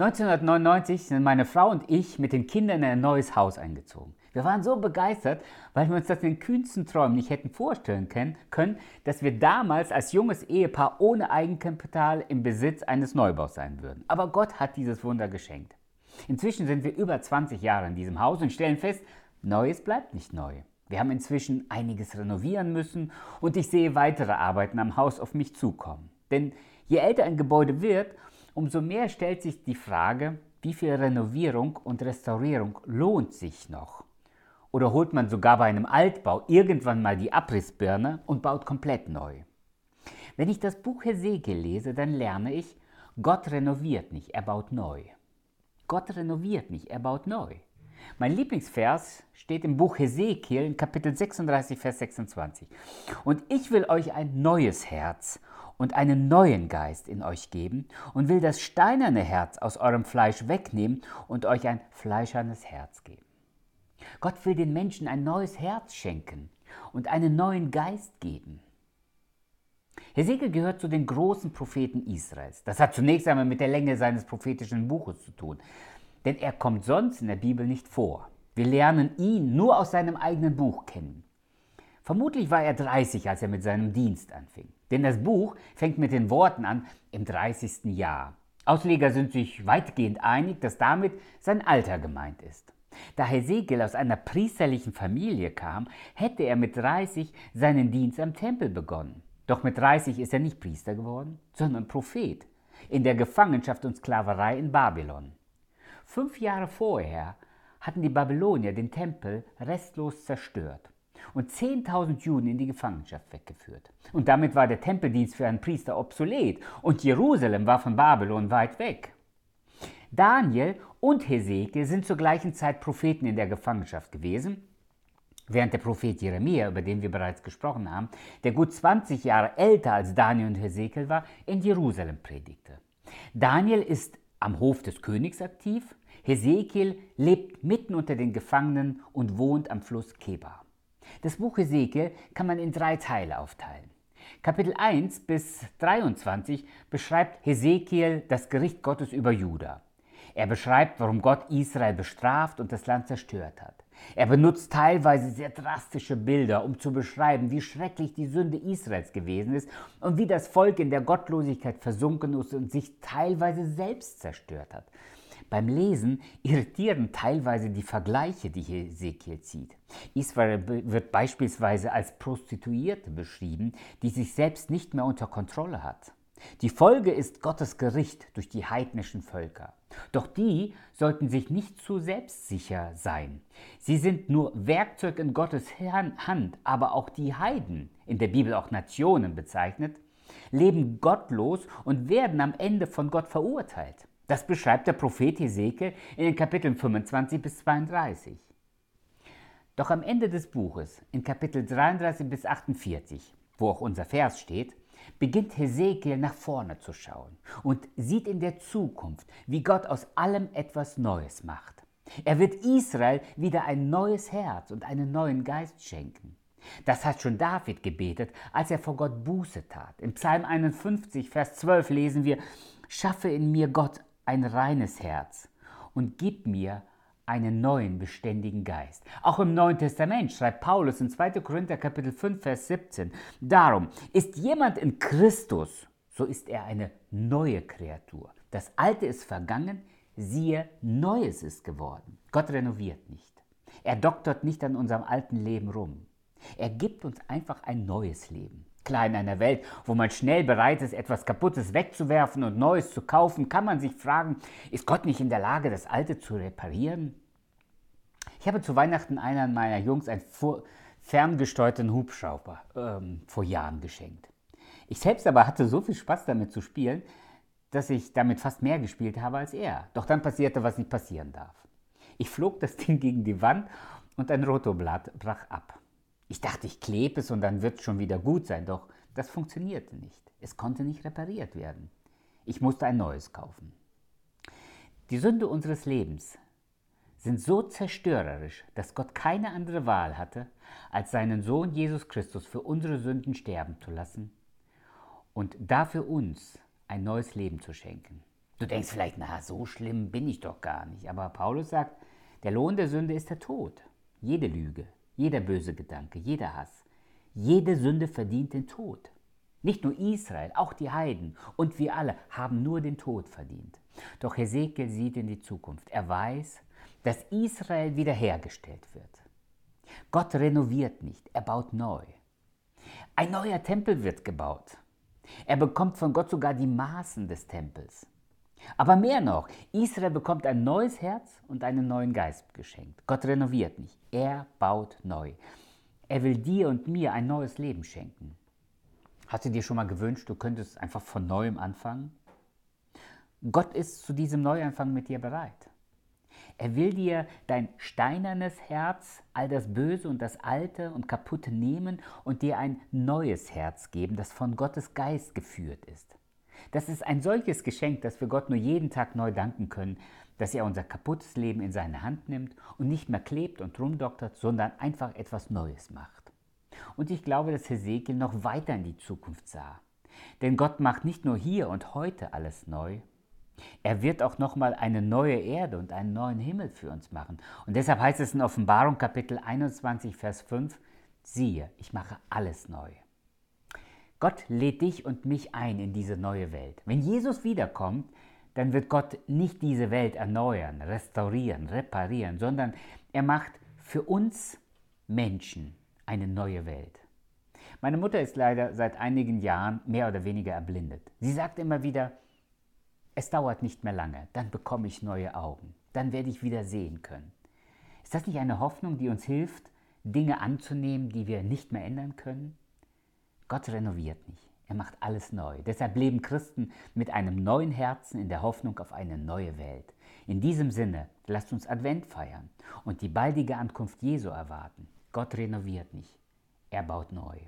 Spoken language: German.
1999 sind meine Frau und ich mit den Kindern in ein neues Haus eingezogen. Wir waren so begeistert, weil wir uns das in den kühnsten Träumen nicht hätten vorstellen können, dass wir damals als junges Ehepaar ohne Eigenkapital im Besitz eines Neubaus sein würden. Aber Gott hat dieses Wunder geschenkt. Inzwischen sind wir über 20 Jahre in diesem Haus und stellen fest, Neues bleibt nicht neu. Wir haben inzwischen einiges renovieren müssen und ich sehe weitere Arbeiten am Haus auf mich zukommen. Denn je älter ein Gebäude wird, umso mehr stellt sich die Frage, wie viel Renovierung und Restaurierung lohnt sich noch? Oder holt man sogar bei einem Altbau irgendwann mal die Abrissbirne und baut komplett neu? Wenn ich das Buch Hesekiel lese, dann lerne ich, Gott renoviert nicht, er baut neu. Gott renoviert nicht, er baut neu. Mein Lieblingsvers steht im Buch Hesekiel in Kapitel 36, Vers 26. Und ich will euch ein neues Herz und einen neuen Geist in euch geben und will das steinerne Herz aus eurem Fleisch wegnehmen und euch ein fleischernes Herz geben. Gott will den Menschen ein neues Herz schenken und einen neuen Geist geben. Hesekiel gehört zu den großen Propheten Israels. Das hat zunächst einmal mit der Länge seines prophetischen Buches zu tun, denn er kommt sonst in der Bibel nicht vor. Wir lernen ihn nur aus seinem eigenen Buch kennen. Vermutlich war er 30, als er mit seinem Dienst anfing. Denn das Buch fängt mit den Worten an im 30. Jahr. Ausleger sind sich weitgehend einig, dass damit sein Alter gemeint ist. Da Hesekiel aus einer priesterlichen Familie kam, hätte er mit 30 seinen Dienst am Tempel begonnen. Doch mit 30 ist er nicht Priester geworden, sondern Prophet in der Gefangenschaft und Sklaverei in Babylon. Fünf Jahre vorher hatten die Babylonier den Tempel restlos zerstört und 10.000 Juden in die Gefangenschaft weggeführt. Und damit war der Tempeldienst für einen Priester obsolet und Jerusalem war von Babylon weit weg. Daniel und Hesekiel sind zur gleichen Zeit Propheten in der Gefangenschaft gewesen Während der Prophet Jeremia, über den wir bereits gesprochen haben, der gut 20 Jahre älter als Daniel und Hesekiel war, in Jerusalem predigte. Daniel ist am Hof des Königs aktiv, Hesekiel lebt mitten unter den Gefangenen und wohnt am Fluss Keba. Das Buch Hesekiel kann man in drei Teile aufteilen. Kapitel 1 bis 23 beschreibt Hesekiel das Gericht Gottes über Juda. Er beschreibt, warum Gott Israel bestraft und das Land zerstört hat. Er benutzt teilweise sehr drastische Bilder, um zu beschreiben, wie schrecklich die Sünde Israels gewesen ist und wie das Volk in der Gottlosigkeit versunken ist und sich teilweise selbst zerstört hat. Beim Lesen irritieren teilweise die Vergleiche, die Hesekiel zieht. Israel wird beispielsweise als Prostituierte beschrieben, die sich selbst nicht mehr unter Kontrolle hat. Die Folge ist Gottes Gericht durch die heidnischen Völker. Doch die sollten sich nicht zu selbstsicher sein. Sie sind nur Werkzeug in Gottes Hand, aber auch die Heiden, in der Bibel auch Nationen bezeichnet, leben gottlos und werden am Ende von Gott verurteilt. Das beschreibt der Prophet Hesekiel in den Kapiteln 25 bis 32. Doch am Ende des Buches, in Kapitel 33 bis 48, wo auch unser Vers steht, beginnt Hesekiel nach vorne zu schauen und sieht in der Zukunft, wie Gott aus allem etwas Neues macht. Er wird Israel wieder ein neues Herz und einen neuen Geist schenken. Das hat schon David gebetet, als er vor Gott Buße tat. Im Psalm 51, Vers 12 lesen wir, Schaffe in mir Gott ein reines Herz und gib mir einen neuen beständigen Geist. Auch im Neuen Testament schreibt Paulus in 2. Korinther Kapitel 5 Vers 17: Darum ist jemand in Christus, so ist er eine neue Kreatur. Das Alte ist vergangen, siehe, Neues ist geworden. Gott renoviert nicht. Er doktert nicht an unserem alten Leben rum. Er gibt uns einfach ein neues Leben. Klar, in einer Welt, wo man schnell bereit ist, etwas Kaputtes wegzuwerfen und Neues zu kaufen, kann man sich fragen, ist Gott nicht in der Lage, das Alte zu reparieren? Ich habe zu Weihnachten einer meiner Jungs einen ferngesteuerten Hubschrauber ähm, vor Jahren geschenkt. Ich selbst aber hatte so viel Spaß damit zu spielen, dass ich damit fast mehr gespielt habe als er. Doch dann passierte, was nicht passieren darf. Ich flog das Ding gegen die Wand und ein Rotoblatt brach ab. Ich dachte, ich klebe es und dann wird es schon wieder gut sein, doch das funktionierte nicht. Es konnte nicht repariert werden. Ich musste ein neues kaufen. Die Sünde unseres Lebens sind so zerstörerisch, dass Gott keine andere Wahl hatte, als seinen Sohn Jesus Christus für unsere Sünden sterben zu lassen und dafür uns ein neues Leben zu schenken. Du denkst vielleicht, na, so schlimm bin ich doch gar nicht. Aber Paulus sagt, der Lohn der Sünde ist der Tod. Jede Lüge, jeder böse Gedanke, jeder Hass, jede Sünde verdient den Tod. Nicht nur Israel, auch die Heiden und wir alle haben nur den Tod verdient. Doch Hesekiel sieht in die Zukunft. Er weiß, dass Israel wiederhergestellt wird. Gott renoviert nicht, er baut neu. Ein neuer Tempel wird gebaut. Er bekommt von Gott sogar die Maßen des Tempels. Aber mehr noch, Israel bekommt ein neues Herz und einen neuen Geist geschenkt. Gott renoviert nicht, er baut neu. Er will dir und mir ein neues Leben schenken. Hast du dir schon mal gewünscht, du könntest einfach von neuem anfangen? Gott ist zu diesem Neuanfang mit dir bereit. Er will dir dein steinernes Herz, all das Böse und das Alte und Kaputte nehmen und dir ein neues Herz geben, das von Gottes Geist geführt ist. Das ist ein solches Geschenk, dass wir Gott nur jeden Tag neu danken können, dass er unser kaputtes Leben in seine Hand nimmt und nicht mehr klebt und rumdoktert, sondern einfach etwas Neues macht. Und ich glaube, dass Hesekiel noch weiter in die Zukunft sah. Denn Gott macht nicht nur hier und heute alles neu, er wird auch nochmal eine neue Erde und einen neuen Himmel für uns machen. Und deshalb heißt es in Offenbarung Kapitel 21, Vers 5, siehe, ich mache alles neu. Gott lädt dich und mich ein in diese neue Welt. Wenn Jesus wiederkommt, dann wird Gott nicht diese Welt erneuern, restaurieren, reparieren, sondern er macht für uns Menschen eine neue Welt. Meine Mutter ist leider seit einigen Jahren mehr oder weniger erblindet. Sie sagt immer wieder, es dauert nicht mehr lange, dann bekomme ich neue Augen, dann werde ich wieder sehen können. Ist das nicht eine Hoffnung, die uns hilft, Dinge anzunehmen, die wir nicht mehr ändern können? Gott renoviert nicht, er macht alles neu. Deshalb leben Christen mit einem neuen Herzen in der Hoffnung auf eine neue Welt. In diesem Sinne, lasst uns Advent feiern und die baldige Ankunft Jesu erwarten. Gott renoviert nicht, er baut neu.